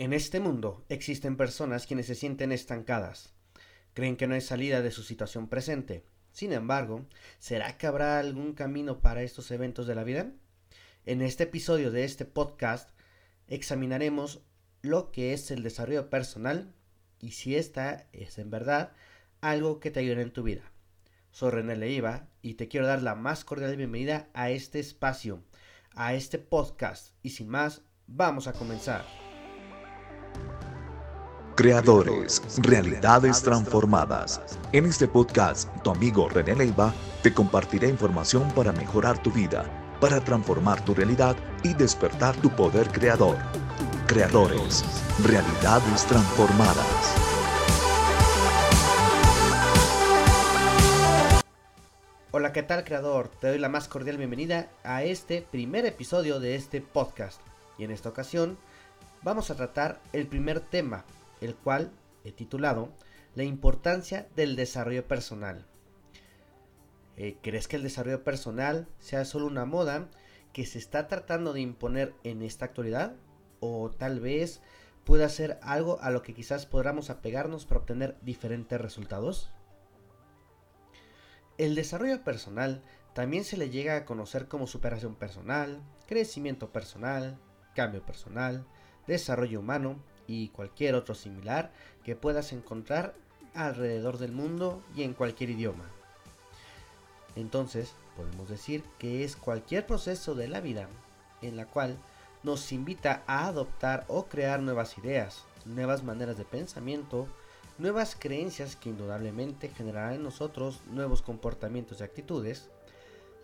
En este mundo existen personas quienes se sienten estancadas. Creen que no hay salida de su situación presente. Sin embargo, ¿será que habrá algún camino para estos eventos de la vida? En este episodio de este podcast examinaremos lo que es el desarrollo personal y si esta es en verdad algo que te ayude en tu vida. Soy René Leiva y te quiero dar la más cordial bienvenida a este espacio, a este podcast y sin más, vamos a comenzar. Creadores, realidades transformadas. En este podcast, tu amigo René Leiva te compartirá información para mejorar tu vida, para transformar tu realidad y despertar tu poder creador. Creadores, realidades transformadas. Hola, ¿qué tal creador? Te doy la más cordial bienvenida a este primer episodio de este podcast. Y en esta ocasión vamos a tratar el primer tema el cual he titulado La importancia del desarrollo personal. Eh, ¿Crees que el desarrollo personal sea solo una moda que se está tratando de imponer en esta actualidad? ¿O tal vez pueda ser algo a lo que quizás podamos apegarnos para obtener diferentes resultados? El desarrollo personal también se le llega a conocer como superación personal, crecimiento personal, cambio personal, desarrollo humano y cualquier otro similar que puedas encontrar alrededor del mundo y en cualquier idioma. Entonces, podemos decir que es cualquier proceso de la vida en la cual nos invita a adoptar o crear nuevas ideas, nuevas maneras de pensamiento, nuevas creencias que indudablemente generarán en nosotros nuevos comportamientos y actitudes,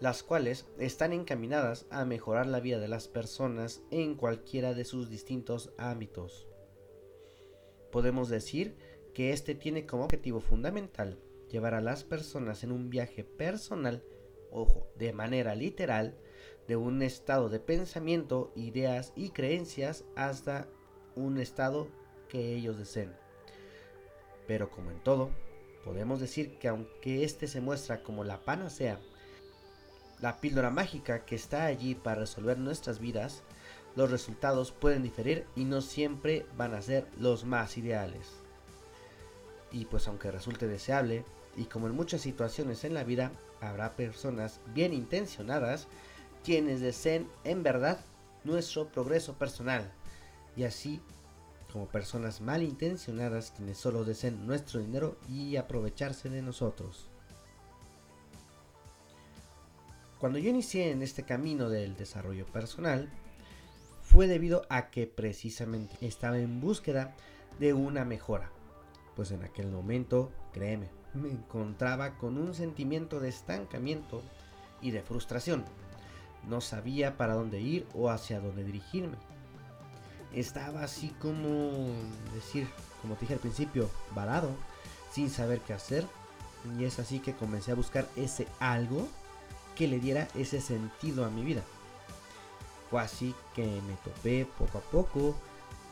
las cuales están encaminadas a mejorar la vida de las personas en cualquiera de sus distintos ámbitos podemos decir que este tiene como objetivo fundamental llevar a las personas en un viaje personal, ojo, de manera literal, de un estado de pensamiento, ideas y creencias hasta un estado que ellos deseen. Pero como en todo, podemos decir que aunque este se muestra como la panacea, la píldora mágica que está allí para resolver nuestras vidas, los resultados pueden diferir y no siempre van a ser los más ideales. Y pues aunque resulte deseable, y como en muchas situaciones en la vida, habrá personas bien intencionadas quienes deseen en verdad nuestro progreso personal. Y así como personas malintencionadas quienes solo deseen nuestro dinero y aprovecharse de nosotros. Cuando yo inicié en este camino del desarrollo personal, fue debido a que precisamente estaba en búsqueda de una mejora. Pues en aquel momento, créeme, me encontraba con un sentimiento de estancamiento y de frustración. No sabía para dónde ir o hacia dónde dirigirme. Estaba así como decir, como te dije al principio, varado, sin saber qué hacer. Y es así que comencé a buscar ese algo que le diera ese sentido a mi vida así que me topé poco a poco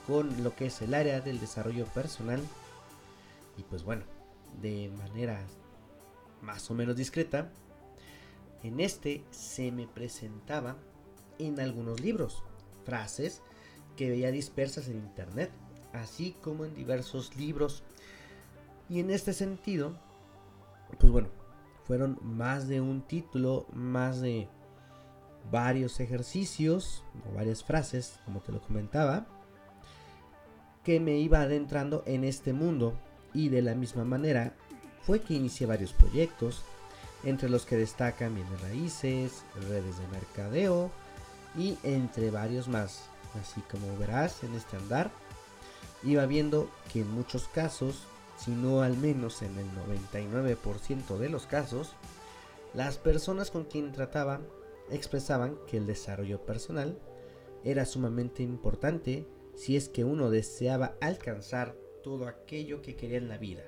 con lo que es el área del desarrollo personal. Y pues bueno, de manera más o menos discreta, en este se me presentaba en algunos libros frases que veía dispersas en internet, así como en diversos libros. Y en este sentido, pues bueno, fueron más de un título, más de varios ejercicios o varias frases, como te lo comentaba, que me iba adentrando en este mundo y de la misma manera fue que inicié varios proyectos, entre los que destacan bienes raíces, redes de mercadeo y entre varios más. Así como verás en este andar, iba viendo que en muchos casos, si no al menos en el 99% de los casos, las personas con quien trataba expresaban que el desarrollo personal era sumamente importante si es que uno deseaba alcanzar todo aquello que quería en la vida.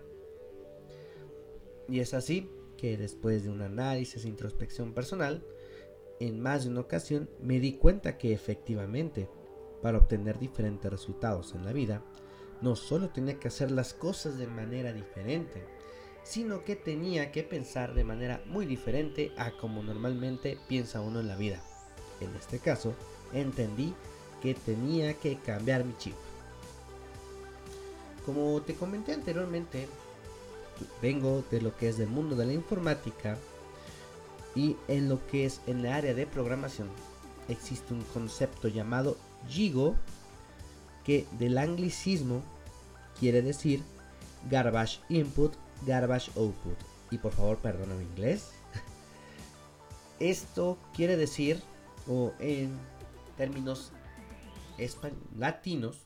Y es así que después de un análisis e introspección personal, en más de una ocasión me di cuenta que efectivamente, para obtener diferentes resultados en la vida, no solo tenía que hacer las cosas de manera diferente, sino que tenía que pensar de manera muy diferente a como normalmente piensa uno en la vida. En este caso, entendí que tenía que cambiar mi chip. como te comenté anteriormente, vengo de lo que es del mundo de la informática y en lo que es en la área de programación existe un concepto llamado GIGO que del anglicismo quiere decir garbage input, garbage output. Y por favor, perdóname inglés. Esto quiere decir, o en términos latinos,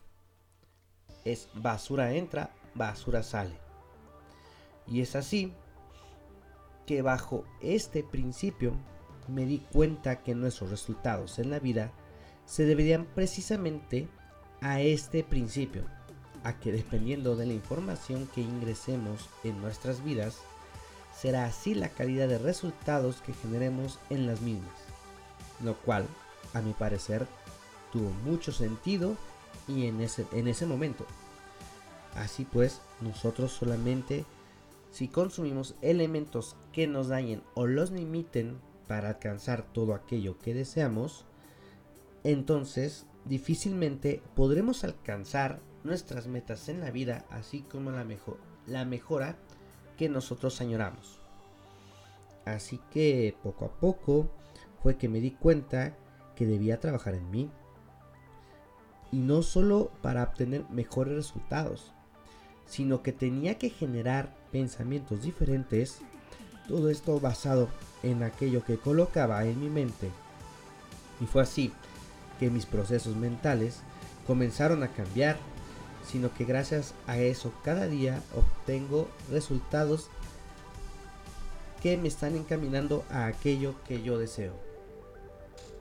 es basura entra, basura sale. Y es así que bajo este principio me di cuenta que nuestros resultados en la vida se deberían precisamente a este principio, a que dependiendo de la información que ingresemos en nuestras vidas, será así la calidad de resultados que generemos en las mismas, lo cual, a mi parecer, tuvo mucho sentido y en ese, en ese momento. Así pues, nosotros solamente si consumimos elementos que nos dañen o los limiten para alcanzar todo aquello que deseamos, entonces difícilmente podremos alcanzar nuestras metas en la vida, así como la, mejor, la mejora que nosotros añoramos. Así que poco a poco fue que me di cuenta que debía trabajar en mí. Y no solo para obtener mejores resultados, sino que tenía que generar pensamientos diferentes, todo esto basado en aquello que colocaba en mi mente. Y fue así que mis procesos mentales comenzaron a cambiar, sino que gracias a eso cada día obtengo resultados que me están encaminando a aquello que yo deseo.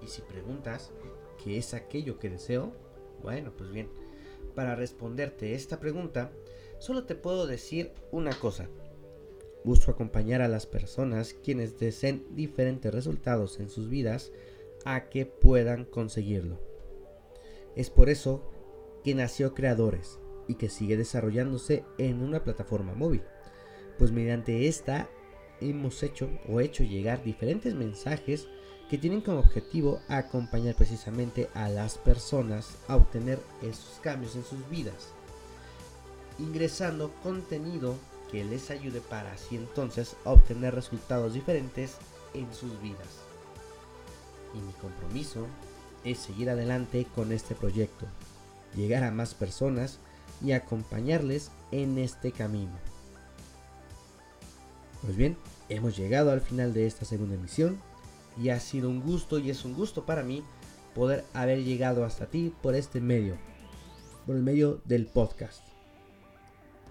Y si preguntas, ¿qué es aquello que deseo? Bueno, pues bien, para responderte esta pregunta, solo te puedo decir una cosa. Busco acompañar a las personas quienes deseen diferentes resultados en sus vidas a que puedan conseguirlo. Es por eso que nació Creadores y que sigue desarrollándose en una plataforma móvil, pues mediante esta hemos hecho o hecho llegar diferentes mensajes que tienen como objetivo acompañar precisamente a las personas a obtener esos cambios en sus vidas ingresando contenido que les ayude para así entonces obtener resultados diferentes en sus vidas. Y mi compromiso es seguir adelante con este proyecto, llegar a más personas y acompañarles en este camino. Pues bien, hemos llegado al final de esta segunda emisión y ha sido un gusto y es un gusto para mí poder haber llegado hasta ti por este medio, por el medio del podcast.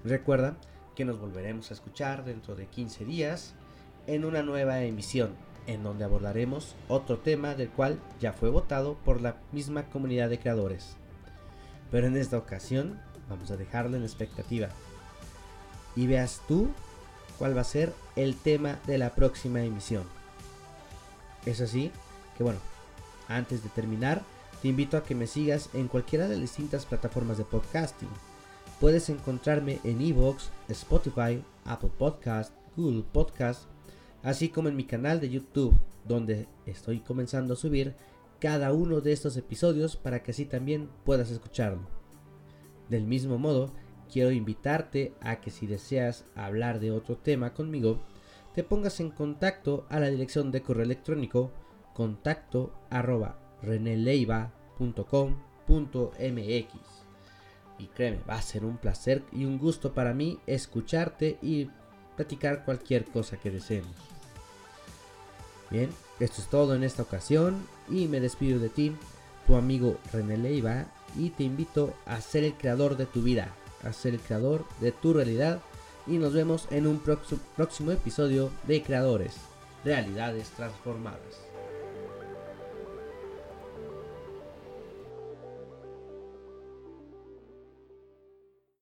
Recuerda que nos volveremos a escuchar dentro de 15 días en una nueva emisión en donde abordaremos otro tema del cual ya fue votado por la misma comunidad de creadores. Pero en esta ocasión vamos a dejarlo en expectativa. Y veas tú cuál va a ser el tema de la próxima emisión. Es así que bueno, antes de terminar, te invito a que me sigas en cualquiera de las distintas plataformas de podcasting Puedes encontrarme en Evox, Spotify, Apple Podcast, Google Podcast, así como en mi canal de YouTube, donde estoy comenzando a subir cada uno de estos episodios para que así también puedas escucharlo. Del mismo modo, quiero invitarte a que si deseas hablar de otro tema conmigo, te pongas en contacto a la dirección de correo electrónico contacto arroba y créeme, va a ser un placer y un gusto para mí escucharte y platicar cualquier cosa que deseemos. Bien, esto es todo en esta ocasión y me despido de ti, tu amigo René Leiva, y te invito a ser el creador de tu vida, a ser el creador de tu realidad y nos vemos en un próximo episodio de Creadores, Realidades Transformadas.